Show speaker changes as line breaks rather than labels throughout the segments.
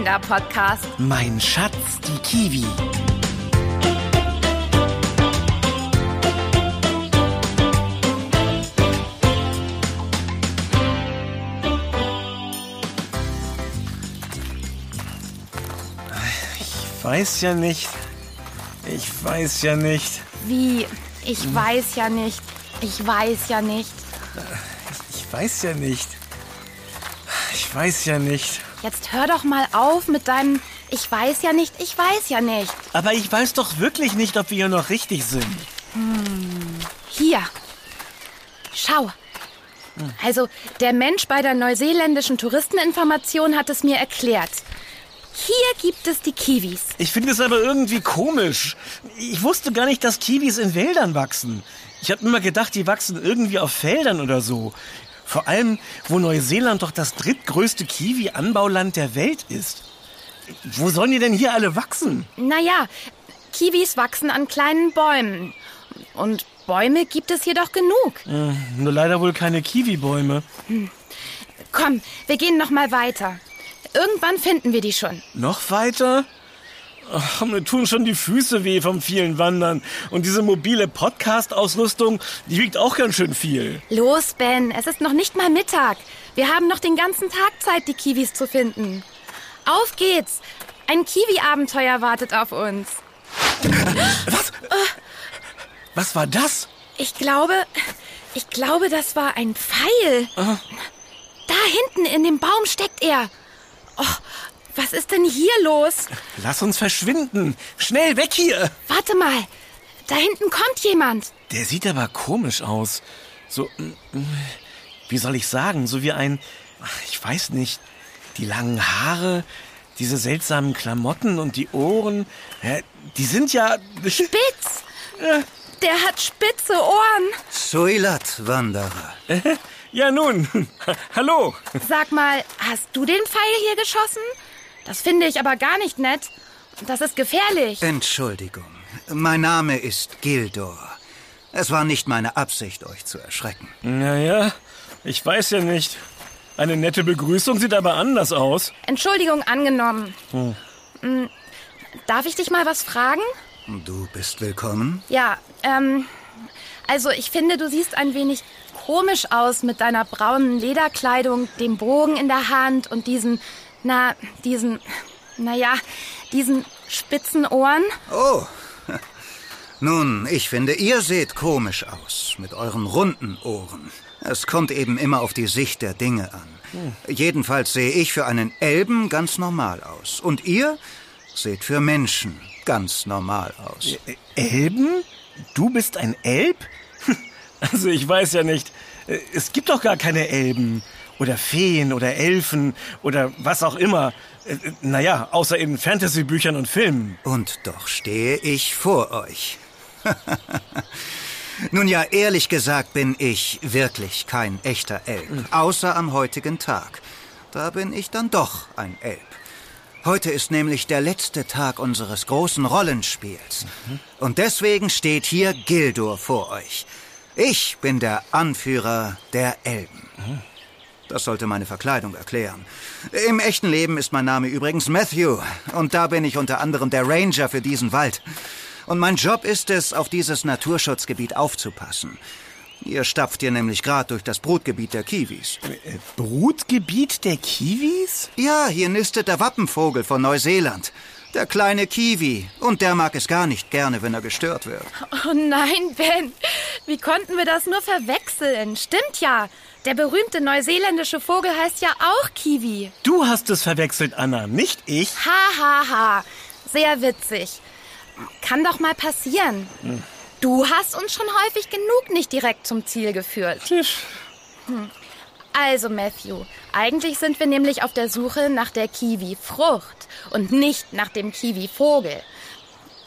Kinderpodcast.
Mein Schatz, die Kiwi. Ich weiß ja nicht. Ich weiß ja nicht.
Wie? Ich weiß ja nicht. Ich weiß ja nicht.
Ich weiß ja nicht. Ich weiß ja nicht.
Jetzt hör doch mal auf mit deinem Ich weiß ja nicht, ich weiß ja nicht.
Aber ich weiß doch wirklich nicht, ob wir hier noch richtig sind.
Hier. Schau. Also, der Mensch bei der neuseeländischen Touristeninformation hat es mir erklärt. Hier gibt es die Kiwis.
Ich finde es aber irgendwie komisch. Ich wusste gar nicht, dass Kiwis in Wäldern wachsen. Ich habe immer gedacht, die wachsen irgendwie auf Feldern oder so. Vor allem, wo Neuseeland doch das drittgrößte Kiwi-Anbauland der Welt ist. Wo sollen die denn hier alle wachsen?
Naja, Kiwis wachsen an kleinen Bäumen. Und Bäume gibt es hier doch genug.
Äh, nur leider wohl keine Kiwi-Bäume.
Komm, wir gehen noch mal weiter. Irgendwann finden wir die schon.
Noch weiter? Ach, mir tun schon die Füße weh vom vielen Wandern. Und diese mobile Podcast-Ausrüstung, die wiegt auch ganz schön viel.
Los, Ben, es ist noch nicht mal Mittag. Wir haben noch den ganzen Tag Zeit, die Kiwis zu finden. Auf geht's. Ein Kiwi-Abenteuer wartet auf uns.
Was? Was war das?
Ich glaube, ich glaube, das war ein Pfeil. Da hinten in dem Baum steckt er. Oh, was ist denn hier los?
Lass uns verschwinden. Schnell weg hier.
Warte mal. Da hinten kommt jemand.
Der sieht aber komisch aus. So, mm, mm, wie soll ich sagen, so wie ein, ach, ich weiß nicht, die langen Haare, diese seltsamen Klamotten und die Ohren, die sind ja...
Spitz. Der hat spitze Ohren.
Suilat, Wanderer.
Ja nun, hallo.
Sag mal, hast du den Pfeil hier geschossen? Das finde ich aber gar nicht nett. Das ist gefährlich.
Entschuldigung. Mein Name ist Gildor. Es war nicht meine Absicht, euch zu erschrecken.
Naja, ich weiß ja nicht. Eine nette Begrüßung sieht aber anders aus.
Entschuldigung angenommen. Mm, Darf ich dich mal was fragen?
Du bist willkommen.
Ja, ähm, also ich finde, du siehst ein wenig komisch aus mit deiner braunen Lederkleidung, dem Bogen in der Hand und diesen, na, diesen, naja, diesen spitzen Ohren.
Oh. Nun, ich finde, ihr seht komisch aus mit euren runden Ohren. Es kommt eben immer auf die Sicht der Dinge an. Jedenfalls sehe ich für einen Elben ganz normal aus. Und ihr seht für Menschen ganz normal aus.
Elben? Du bist ein Elb? Also ich weiß ja nicht. Es gibt doch gar keine Elben. Oder Feen oder Elfen oder was auch immer. Äh, Naja, außer in Fantasy-Büchern und Filmen.
Und doch stehe ich vor euch. Nun ja, ehrlich gesagt bin ich wirklich kein echter Elb. Außer am heutigen Tag. Da bin ich dann doch ein Elb. Heute ist nämlich der letzte Tag unseres großen Rollenspiels. Und deswegen steht hier Gildur vor euch. Ich bin der Anführer der Elben. Das sollte meine Verkleidung erklären. Im echten Leben ist mein Name übrigens Matthew. Und da bin ich unter anderem der Ranger für diesen Wald. Und mein Job ist es, auf dieses Naturschutzgebiet aufzupassen. Ihr stapft hier nämlich gerade durch das Brutgebiet der Kiwis.
Äh, Brutgebiet der Kiwis?
Ja, hier nistet der Wappenvogel von Neuseeland. Der kleine Kiwi. Und der mag es gar nicht gerne, wenn er gestört wird.
Oh nein, Ben. Wie konnten wir das nur verwechseln? Stimmt ja. Der berühmte neuseeländische Vogel heißt ja auch Kiwi.
Du hast es verwechselt, Anna, nicht ich.
Ha, ha, ha. Sehr witzig. Kann doch mal passieren. Du hast uns schon häufig genug nicht direkt zum Ziel geführt. Hm. Also, Matthew, eigentlich sind wir nämlich auf der Suche nach der Kiwi-Frucht und nicht nach dem Kiwi-Vogel.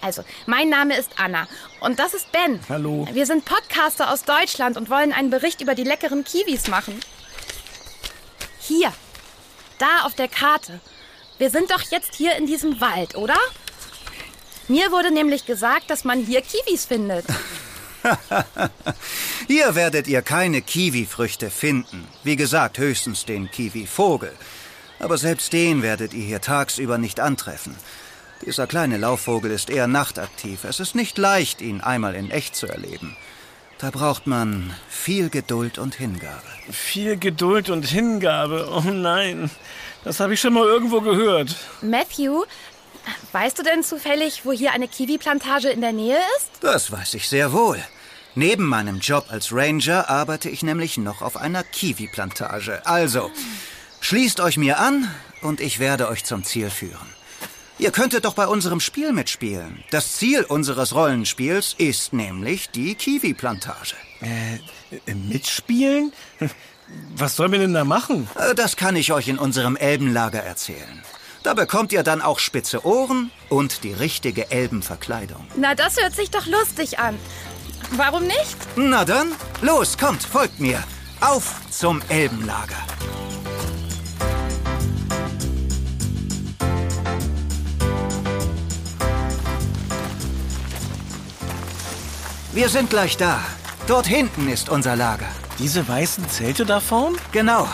Also, mein Name ist Anna und das ist Ben.
Hallo.
Wir sind Podcaster aus Deutschland und wollen einen Bericht über die leckeren Kiwis machen. Hier, da auf der Karte. Wir sind doch jetzt hier in diesem Wald, oder? Mir wurde nämlich gesagt, dass man hier Kiwis findet.
Hier werdet ihr keine Kiwi-Früchte finden. Wie gesagt, höchstens den Kiwi-Vogel. Aber selbst den werdet ihr hier tagsüber nicht antreffen. Dieser kleine Laufvogel ist eher nachtaktiv. Es ist nicht leicht, ihn einmal in echt zu erleben. Da braucht man viel Geduld und Hingabe.
Viel Geduld und Hingabe. Oh nein, das habe ich schon mal irgendwo gehört.
Matthew, weißt du denn zufällig, wo hier eine Kiwi-Plantage in der Nähe ist?
Das weiß ich sehr wohl. Neben meinem Job als Ranger arbeite ich nämlich noch auf einer Kiwi-Plantage. Also, schließt euch mir an und ich werde euch zum Ziel führen. Ihr könntet doch bei unserem Spiel mitspielen. Das Ziel unseres Rollenspiels ist nämlich die Kiwi-Plantage.
Äh, mitspielen? Was sollen wir denn da machen?
Äh, Das kann ich euch in unserem Elbenlager erzählen. Da bekommt ihr dann auch spitze Ohren und die richtige Elbenverkleidung.
Na, das hört sich doch lustig an. Warum nicht?
Na dann, los, kommt, folgt mir. Auf zum Elbenlager. Wir sind gleich da. Dort hinten ist unser Lager.
Diese weißen Zelte da vorn?
Genau.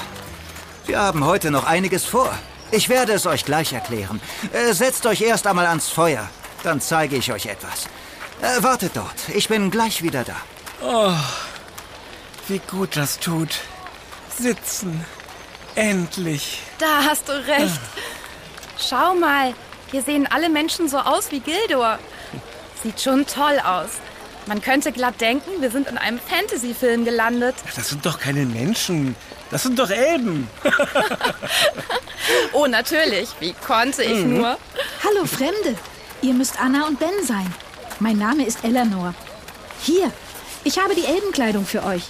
Wir haben heute noch einiges vor. Ich werde es euch gleich erklären. Äh, setzt euch erst einmal ans Feuer. Dann zeige ich euch etwas. Äh, wartet dort. Ich bin gleich wieder da.
Oh, wie gut das tut. Sitzen. Endlich.
Da hast du recht. Schau mal, hier sehen alle Menschen so aus wie Gildor. Sieht schon toll aus. Man könnte glatt denken, wir sind in einem Fantasy-Film gelandet.
Das sind doch keine Menschen. Das sind doch Elben.
Oh, natürlich. Wie konnte ich nur?
Hallo Fremde, ihr müsst Anna und Ben sein. Mein Name ist Eleanor. Hier, ich habe die Elbenkleidung für euch.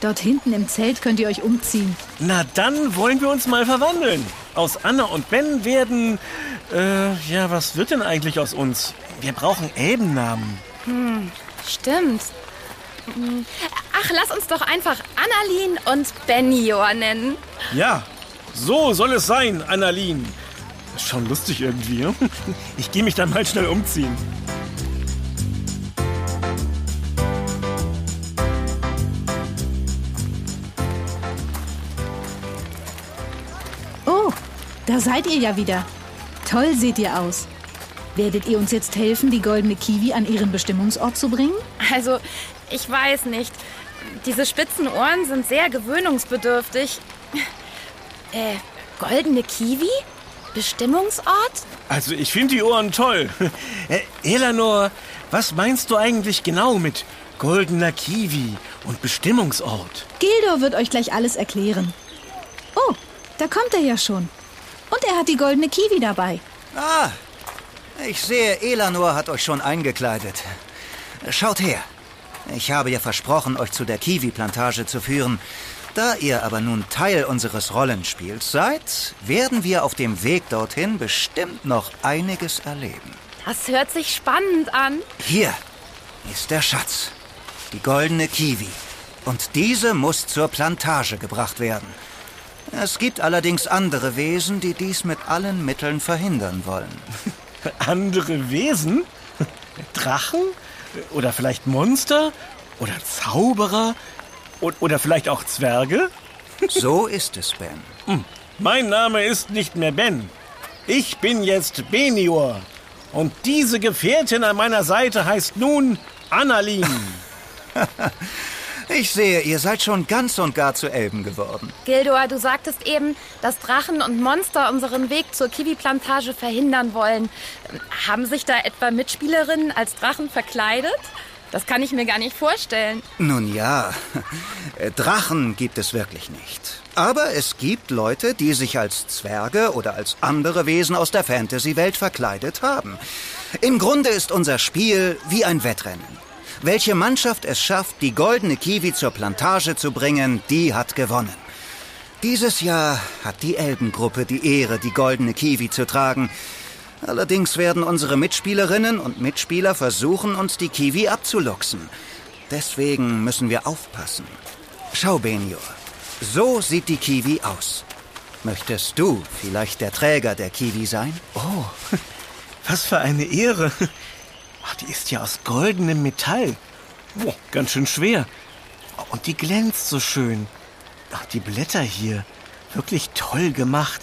Dort hinten im Zelt könnt ihr euch umziehen.
Na, dann wollen wir uns mal verwandeln. Aus Anna und Ben werden. Äh, ja, was wird denn eigentlich aus uns? Wir brauchen Elbennamen.
Stimmt. Hm. Ach, lass uns doch einfach Annalien und Benjor nennen.
Ja, so soll es sein, Annalien. Ist schon lustig irgendwie. hm? Ich gehe mich dann mal schnell umziehen.
Oh, da seid ihr ja wieder. Toll seht ihr aus. Werdet ihr uns jetzt helfen, die goldene Kiwi an ihren Bestimmungsort zu bringen?
Also, ich weiß nicht. Diese spitzen Ohren sind sehr gewöhnungsbedürftig. Äh, goldene Kiwi? Bestimmungsort?
Also, ich finde die Ohren toll. Äh, Eleanor, was meinst du eigentlich genau mit goldener Kiwi und Bestimmungsort?
Gildor wird euch gleich alles erklären. Oh, da kommt er ja schon. Und er hat die goldene Kiwi dabei.
Ah, ich sehe, Elanor hat euch schon eingekleidet. Schaut her. Ich habe ja versprochen, euch zu der Kiwi-Plantage zu führen. Da ihr aber nun Teil unseres Rollenspiels seid, werden wir auf dem Weg dorthin bestimmt noch einiges erleben.
Das hört sich spannend an.
Hier ist der Schatz. Die goldene Kiwi. Und diese muss zur Plantage gebracht werden. Es gibt allerdings andere Wesen, die dies mit allen Mitteln verhindern wollen.
Andere Wesen? Drachen? Oder vielleicht Monster? Oder Zauberer? Oder vielleicht auch Zwerge?
So ist es, Ben.
Mein Name ist nicht mehr Ben. Ich bin jetzt Benior. Und diese Gefährtin an meiner Seite heißt nun Annalin.
Ich sehe, ihr seid schon ganz und gar zu Elben geworden.
Gildor, du sagtest eben, dass Drachen und Monster unseren Weg zur Kiwi-Plantage verhindern wollen. Haben sich da etwa Mitspielerinnen als Drachen verkleidet? Das kann ich mir gar nicht vorstellen.
Nun ja, Drachen gibt es wirklich nicht. Aber es gibt Leute, die sich als Zwerge oder als andere Wesen aus der Fantasy-Welt verkleidet haben. Im Grunde ist unser Spiel wie ein Wettrennen. Welche Mannschaft es schafft, die goldene Kiwi zur Plantage zu bringen, die hat gewonnen. Dieses Jahr hat die Elbengruppe die Ehre, die goldene Kiwi zu tragen. Allerdings werden unsere Mitspielerinnen und Mitspieler versuchen, uns die Kiwi abzuluxen. Deswegen müssen wir aufpassen. Schau, Benior. So sieht die Kiwi aus. Möchtest du vielleicht der Träger der Kiwi sein?
Oh, was für eine Ehre. Ach, die ist ja aus goldenem Metall. Boah, ganz schön schwer. Und die glänzt so schön. Ach, die Blätter hier. Wirklich toll gemacht.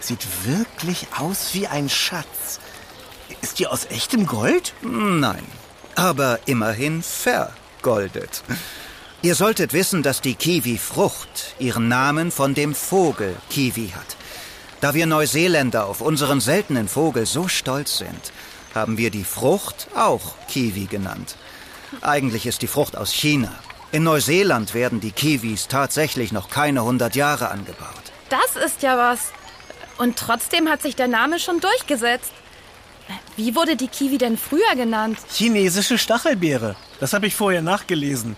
Sieht wirklich aus wie ein Schatz. Ist die aus echtem Gold?
Nein, aber immerhin vergoldet. Ihr solltet wissen, dass die Kiwi-Frucht ihren Namen von dem Vogel Kiwi hat. Da wir Neuseeländer auf unseren seltenen Vogel so stolz sind, haben wir die Frucht auch Kiwi genannt. Eigentlich ist die Frucht aus China. In Neuseeland werden die Kiwis tatsächlich noch keine hundert Jahre angebaut.
Das ist ja was. Und trotzdem hat sich der Name schon durchgesetzt. Wie wurde die Kiwi denn früher genannt?
Chinesische Stachelbeere. Das habe ich vorher nachgelesen.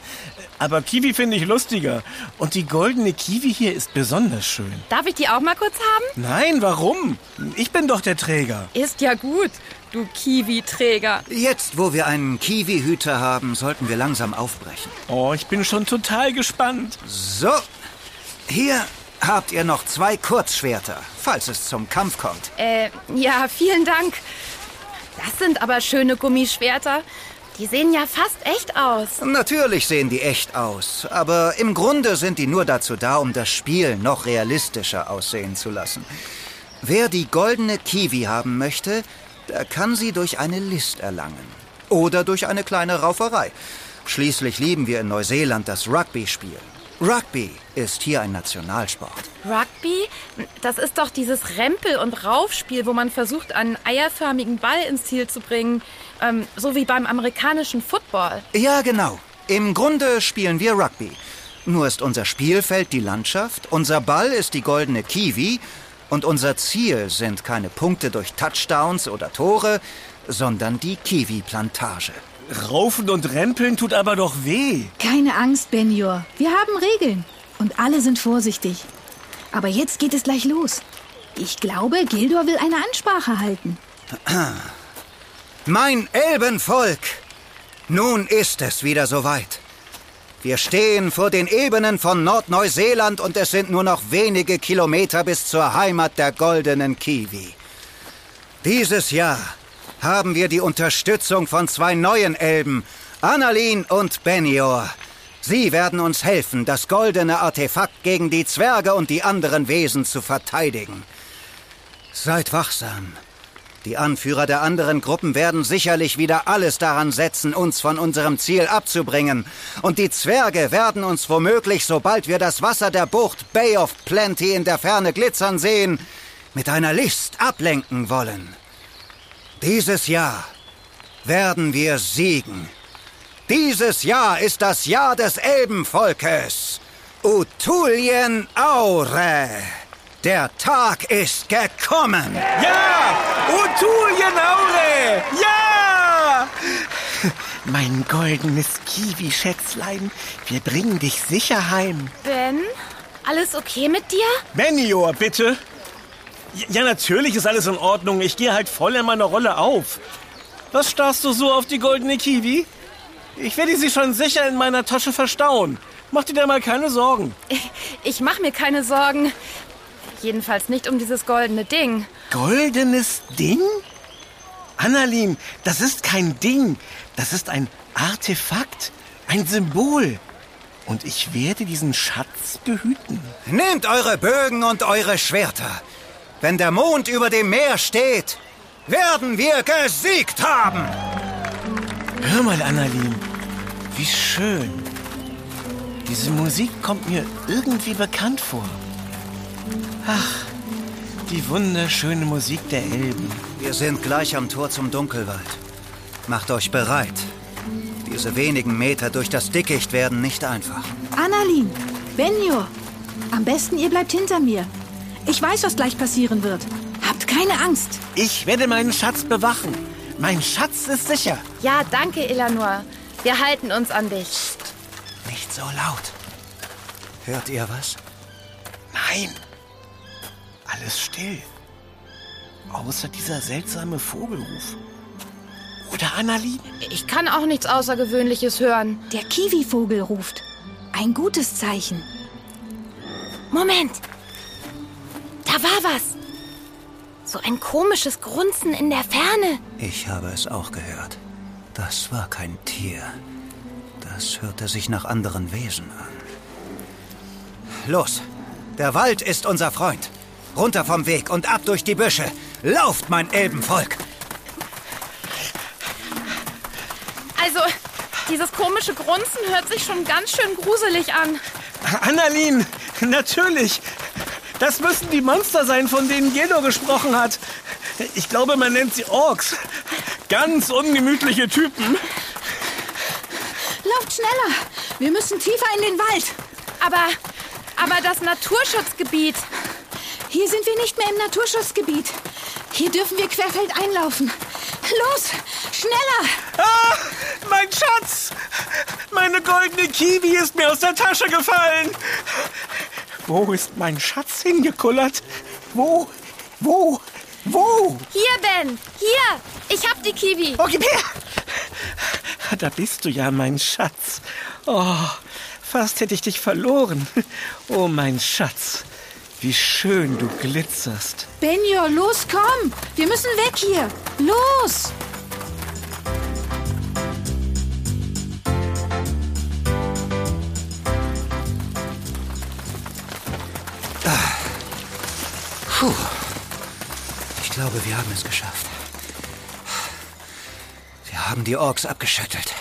Aber Kiwi finde ich lustiger. Und die goldene Kiwi hier ist besonders schön.
Darf ich die auch mal kurz haben?
Nein, warum? Ich bin doch der Träger.
Ist ja gut, du Kiwi-Träger.
Jetzt, wo wir einen Kiwi-Hüter haben, sollten wir langsam aufbrechen.
Oh, ich bin schon total gespannt.
So, hier habt ihr noch zwei Kurzschwerter, falls es zum Kampf kommt.
Äh, ja, vielen Dank. Das sind aber schöne Gummischwerter. Die sehen ja fast echt aus.
Natürlich sehen die echt aus, aber im Grunde sind die nur dazu da, um das Spiel noch realistischer aussehen zu lassen. Wer die goldene Kiwi haben möchte, der kann sie durch eine List erlangen. Oder durch eine kleine Rauferei. Schließlich lieben wir in Neuseeland das Rugby-Spiel. Rugby ist hier ein Nationalsport.
Rugby? Das ist doch dieses Rempel- und Raufspiel, wo man versucht, einen eierförmigen Ball ins Ziel zu bringen. Ähm, so wie beim amerikanischen Football.
Ja, genau. Im Grunde spielen wir Rugby. Nur ist unser Spielfeld die Landschaft, unser Ball ist die goldene Kiwi und unser Ziel sind keine Punkte durch Touchdowns oder Tore, sondern die Kiwi-Plantage.
Raufen und Rempeln tut aber doch weh.
Keine Angst, Benjor. Wir haben Regeln. Und alle sind vorsichtig. Aber jetzt geht es gleich los. Ich glaube, Gildor will eine Ansprache halten.
Mein Elbenvolk! Nun ist es wieder soweit. Wir stehen vor den Ebenen von Nordneuseeland und es sind nur noch wenige Kilometer bis zur Heimat der goldenen Kiwi. Dieses Jahr haben wir die Unterstützung von zwei neuen Elben, Annalin und Benior. Sie werden uns helfen, das goldene Artefakt gegen die Zwerge und die anderen Wesen zu verteidigen. Seid wachsam. Die Anführer der anderen Gruppen werden sicherlich wieder alles daran setzen, uns von unserem Ziel abzubringen. Und die Zwerge werden uns womöglich, sobald wir das Wasser der Bucht Bay of Plenty in der Ferne glitzern sehen, mit einer List ablenken wollen. Dieses Jahr werden wir siegen. Dieses Jahr ist das Jahr des Elbenvolkes. Utulien Aure. Der Tag ist gekommen.
Ja! Utulien Aure! Ja! Mein goldenes Kiwi-Schätzlein, wir bringen dich sicher heim.
Ben, alles okay mit dir?
Benior, bitte. Ja, natürlich ist alles in Ordnung. Ich gehe halt voll in meiner Rolle auf. Was starrst du so auf die goldene Kiwi? Ich werde sie schon sicher in meiner Tasche verstauen. Mach dir da mal keine Sorgen.
Ich mach mir keine Sorgen. Jedenfalls nicht um dieses goldene Ding.
Goldenes Ding? Annalin, das ist kein Ding. Das ist ein Artefakt, ein Symbol. Und ich werde diesen Schatz behüten.
Nehmt eure Bögen und eure Schwerter. Wenn der Mond über dem Meer steht, werden wir gesiegt haben.
Hör mal, Annalin, wie schön. Diese Musik kommt mir irgendwie bekannt vor. Ach, die wunderschöne Musik der Elben.
Wir sind gleich am Tor zum Dunkelwald. Macht euch bereit. Diese wenigen Meter durch das Dickicht werden nicht einfach.
Annalin, Benjor, am besten ihr bleibt hinter mir. Ich weiß, was gleich passieren wird. Habt keine Angst.
Ich werde meinen Schatz bewachen. Mein Schatz ist sicher.
Ja, danke, Eleanor. Wir halten uns an dich.
Nicht so laut. Hört ihr was?
Nein. Alles still. Außer dieser seltsame Vogelruf. Oder Annalin?
Ich kann auch nichts Außergewöhnliches hören.
Der Kiwi-Vogel ruft. Ein gutes Zeichen.
Moment. Da war was. So ein komisches Grunzen in der Ferne.
Ich habe es auch gehört. Das war kein Tier. Das hörte sich nach anderen Wesen an. Los, der Wald ist unser Freund. Runter vom Weg und ab durch die Büsche. Lauft, mein Elbenvolk!
Also, dieses komische Grunzen hört sich schon ganz schön gruselig an.
Annalin, natürlich. Das müssen die Monster sein, von denen Jeno gesprochen hat. Ich glaube, man nennt sie Orks. Ganz ungemütliche Typen.
Lauft schneller! Wir müssen tiefer in den Wald.
Aber, aber das Naturschutzgebiet.
Hier sind wir nicht mehr im Naturschutzgebiet. Hier dürfen wir querfeld einlaufen. Los, schneller!
Ah, mein Schatz! Meine goldene Kiwi ist mir aus der Tasche gefallen. Wo ist mein Schatz hingekullert? Wo? Wo? Wo?
Hier, Ben. Hier. Ich hab die Kiwi.
Oh, gib her. Da bist du ja, mein Schatz. Oh, fast hätte ich dich verloren. Oh, mein Schatz. Wie schön du glitzerst.
Benjo, los, komm! Wir müssen weg hier! Los!
Puh. Ich glaube, wir haben es geschafft. Wir haben die Orks abgeschüttelt.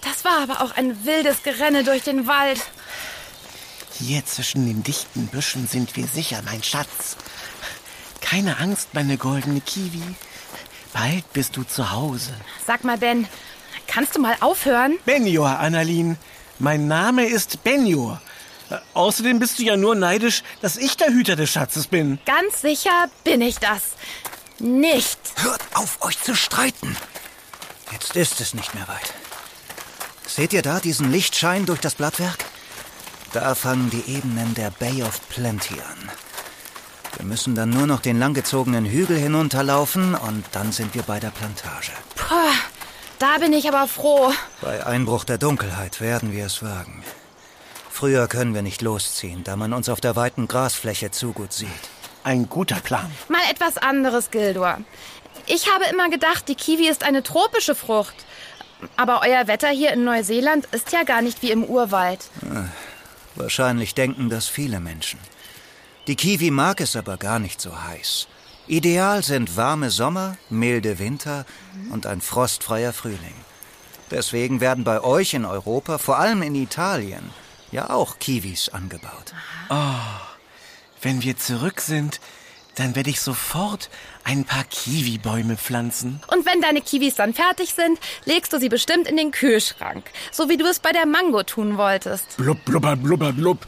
Das war aber auch ein wildes Gerenne durch den Wald.
Hier zwischen den dichten Büschen sind wir sicher, mein Schatz. Keine Angst, meine goldene Kiwi. Bald bist du zu Hause.
Sag mal, Ben, kannst du mal aufhören?
Benjor, Annalin. Mein Name ist Benjor. Äh, Außerdem bist du ja nur neidisch, dass ich der Hüter des Schatzes bin.
Ganz sicher bin ich das. Nicht.
Hört auf, euch zu streiten. Jetzt ist es nicht mehr weit. Seht ihr da diesen Lichtschein durch das Blattwerk? Da fangen die Ebenen der Bay of Plenty an. Wir müssen dann nur noch den langgezogenen Hügel hinunterlaufen und dann sind wir bei der Plantage.
Puh, da bin ich aber froh.
Bei Einbruch der Dunkelheit werden wir es wagen. Früher können wir nicht losziehen, da man uns auf der weiten Grasfläche zu gut sieht.
Ein guter Plan.
Mal etwas anderes, Gildor. Ich habe immer gedacht, die Kiwi ist eine tropische Frucht. Aber euer Wetter hier in Neuseeland ist ja gar nicht wie im Urwald.
Wahrscheinlich denken das viele Menschen. Die Kiwi mag es aber gar nicht so heiß. Ideal sind warme Sommer, milde Winter und ein frostfreier Frühling. Deswegen werden bei euch in Europa, vor allem in Italien, ja auch Kiwis angebaut.
Wenn wir zurück sind, dann werde ich sofort ein paar Kiwi-Bäume pflanzen.
Und wenn deine Kiwis dann fertig sind, legst du sie bestimmt in den Kühlschrank. So wie du es bei der Mango tun wolltest.
Blub, blubber, blubber, blub.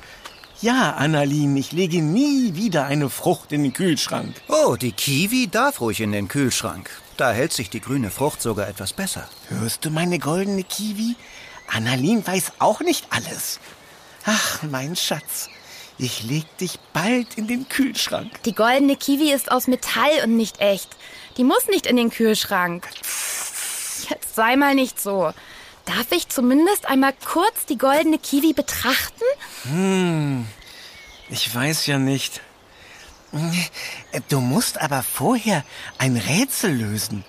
Ja, Annalin, ich lege nie wieder eine Frucht in den Kühlschrank.
Oh, die Kiwi darf ruhig in den Kühlschrank. Da hält sich die grüne Frucht sogar etwas besser.
Hörst du meine goldene Kiwi? Annalin weiß auch nicht alles. Ach, mein Schatz, ich leg dich bald in den Kühlschrank.
Die goldene Kiwi ist aus Metall und nicht echt. Die muss nicht in den Kühlschrank. Jetzt sei mal nicht so. Darf ich zumindest einmal kurz die goldene Kiwi betrachten?
Ich weiß ja nicht. Du musst aber vorher ein Rätsel lösen.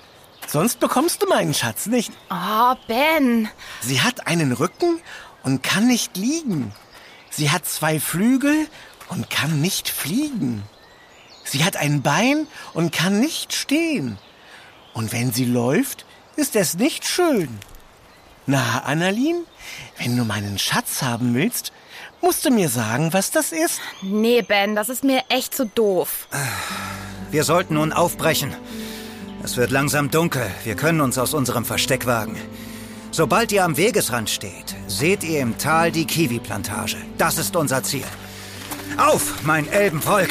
Sonst bekommst du meinen Schatz nicht.
Oh, Ben.
Sie hat einen Rücken und kann nicht liegen. Sie hat zwei Flügel und kann nicht fliegen. Sie hat ein Bein und kann nicht stehen. Und wenn sie läuft, ist es nicht schön. Na, Annalin, wenn du meinen Schatz haben willst, musst du mir sagen, was das ist.
Nee, Ben, das ist mir echt zu doof.
Wir sollten nun aufbrechen. Es wird langsam dunkel. Wir können uns aus unserem Versteck wagen. Sobald ihr am Wegesrand steht, seht ihr im Tal die Kiwi-Plantage. Das ist unser Ziel. Auf, mein Elbenvolk!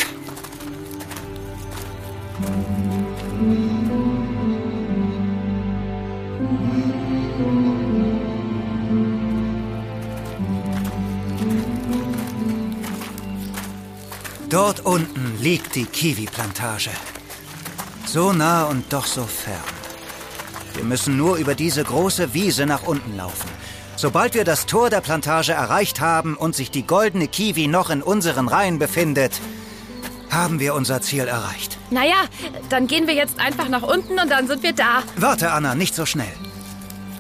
Dort unten liegt die Kiwi-Plantage. So nah und doch so fern. Wir müssen nur über diese große Wiese nach unten laufen. Sobald wir das Tor der Plantage erreicht haben und sich die goldene Kiwi noch in unseren Reihen befindet, haben wir unser Ziel erreicht.
Naja, dann gehen wir jetzt einfach nach unten und dann sind wir da.
Warte, Anna, nicht so schnell.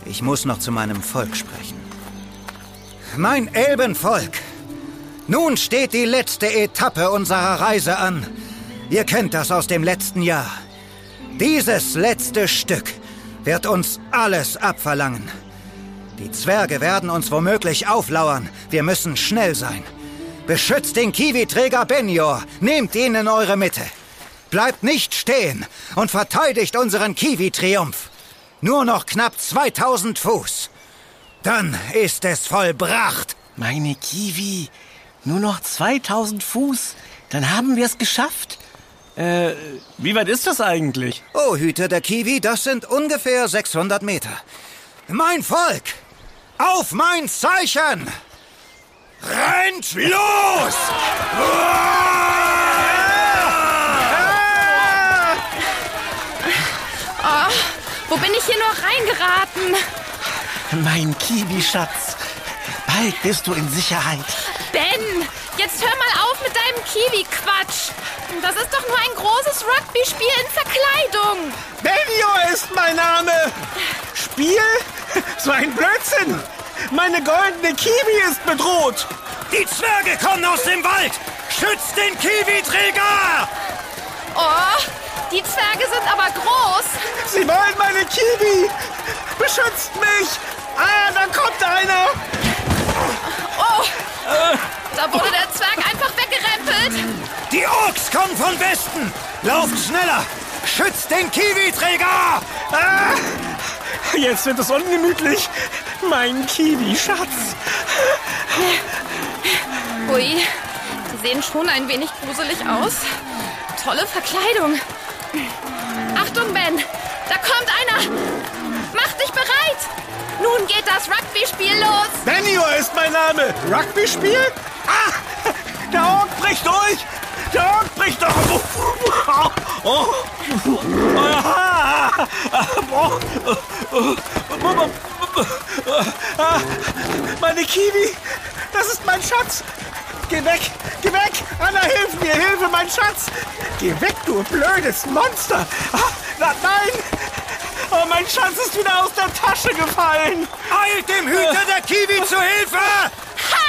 Ich muss noch zu meinem Volk sprechen. Mein Elbenvolk, nun steht die letzte Etappe unserer Reise an. Ihr kennt das aus dem letzten Jahr. Dieses letzte Stück wird uns alles abverlangen. Die Zwerge werden uns womöglich auflauern. Wir müssen schnell sein. Beschützt den Kiwi-Träger Benjor. Nehmt ihn in eure Mitte. Bleibt nicht stehen und verteidigt unseren Kiwi-Triumph. Nur noch knapp 2000 Fuß. Dann ist es vollbracht.
Meine Kiwi, nur noch 2000 Fuß. Dann haben wir es geschafft. Äh, wie weit ist das eigentlich?
Oh, Hüter der Kiwi, das sind ungefähr 600 Meter. Mein Volk, auf mein Zeichen! Rennt los!
Oh, wo bin ich hier nur reingeraten?
Mein Kiwi-Schatz. Bald bist du in Sicherheit.
Ben, jetzt hör mal auf mit deinem Kiwi-Quatsch. Das ist doch nur ein großes Rugby-Spiel in Verkleidung.
Benio ist mein Name. Spiel? So ein Blödsinn. Meine goldene Kiwi ist bedroht.
Die Zwerge kommen aus dem Wald! Schützt den Kiwi-Träger!
Oh, die Zwerge sind aber groß.
Sie wollen meine Kiwi. Beschützt mich. Ah, da kommt einer.
Oh, da wurde der Zwerg.
Die Orks kommen von Westen! Lauft schneller! Schützt den Kiwi-Träger!
Ah, jetzt wird es ungemütlich. Mein Kiwi-Schatz.
Ui, die sehen schon ein wenig gruselig aus. Tolle Verkleidung. Achtung, Ben, da kommt einer. Mach dich bereit. Nun geht das Rugby-Spiel los.
Benio ist mein Name. Rugby-Spiel? Ah, der Ork bricht durch. Ork bricht durch. Oh, meine Kiwi, das ist mein Schatz. Geh weg, geh weg. Anna, hilf mir, hilfe, mein Schatz. Geh weg, du blödes Monster. Ah, na, nein. Oh, mein Schatz ist wieder aus der Tasche gefallen.
Eilt dem Hüter der Kiwi zu Hilfe!
Ha!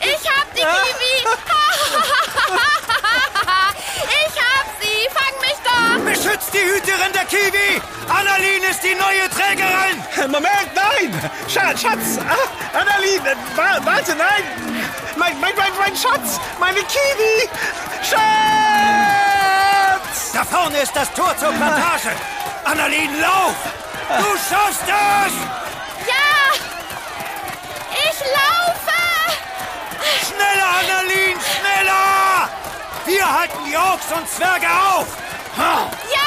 Ich hab die Kiwi. ich
Beschützt die Hüterin der Kiwi! Annalyn ist die neue Trägerin!
Moment, nein! Schatz, Schatz! Ah, Annalyn, äh, wa warte, nein! Mein, mein, mein, mein Schatz! Meine Kiwi! Schatz!
Da vorne ist das Tor zur Plantage! Annalyn, lauf! Du schaffst es!
Ja! Ich laufe!
Schneller, Annalyn, schneller! Wir halten die Orks und Zwerge auf! Ha!
Ja!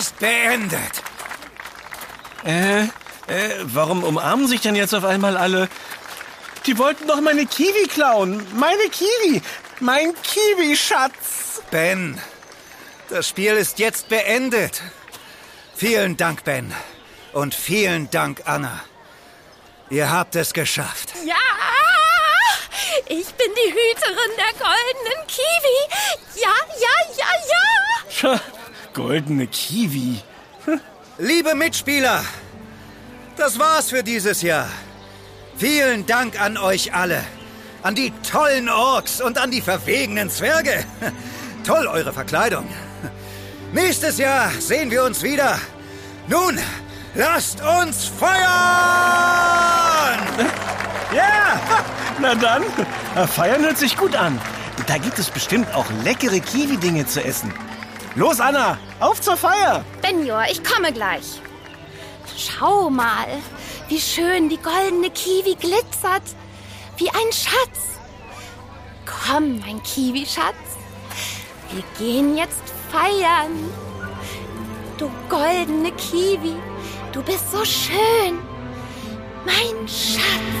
Ist
beendet!
Äh, äh, warum umarmen sich denn jetzt auf einmal alle? Die wollten doch meine Kiwi klauen. Meine Kiwi. Mein Kiwi-Schatz.
Ben, das Spiel ist jetzt beendet. Vielen Dank, Ben. Und vielen Dank, Anna. Ihr habt es geschafft.
Ja! Ich bin die Hüterin der goldenen Kiwi! Ja, ja, ja, ja!
Goldene Kiwi.
Liebe Mitspieler, das war's für dieses Jahr. Vielen Dank an euch alle. An die tollen Orks und an die verwegenen Zwerge. Toll eure Verkleidung. Nächstes Jahr sehen wir uns wieder. Nun, lasst uns feiern!
Ja, na dann. Feiern hört sich gut an. Da gibt es bestimmt auch leckere Kiwi-Dinge zu essen. Los, Anna, auf zur Feier.
Benjor, ich komme gleich. Schau mal, wie schön die goldene Kiwi glitzert. Wie ein Schatz. Komm, mein Kiwi-Schatz. Wir gehen jetzt feiern. Du goldene Kiwi, du bist so schön. Mein Schatz.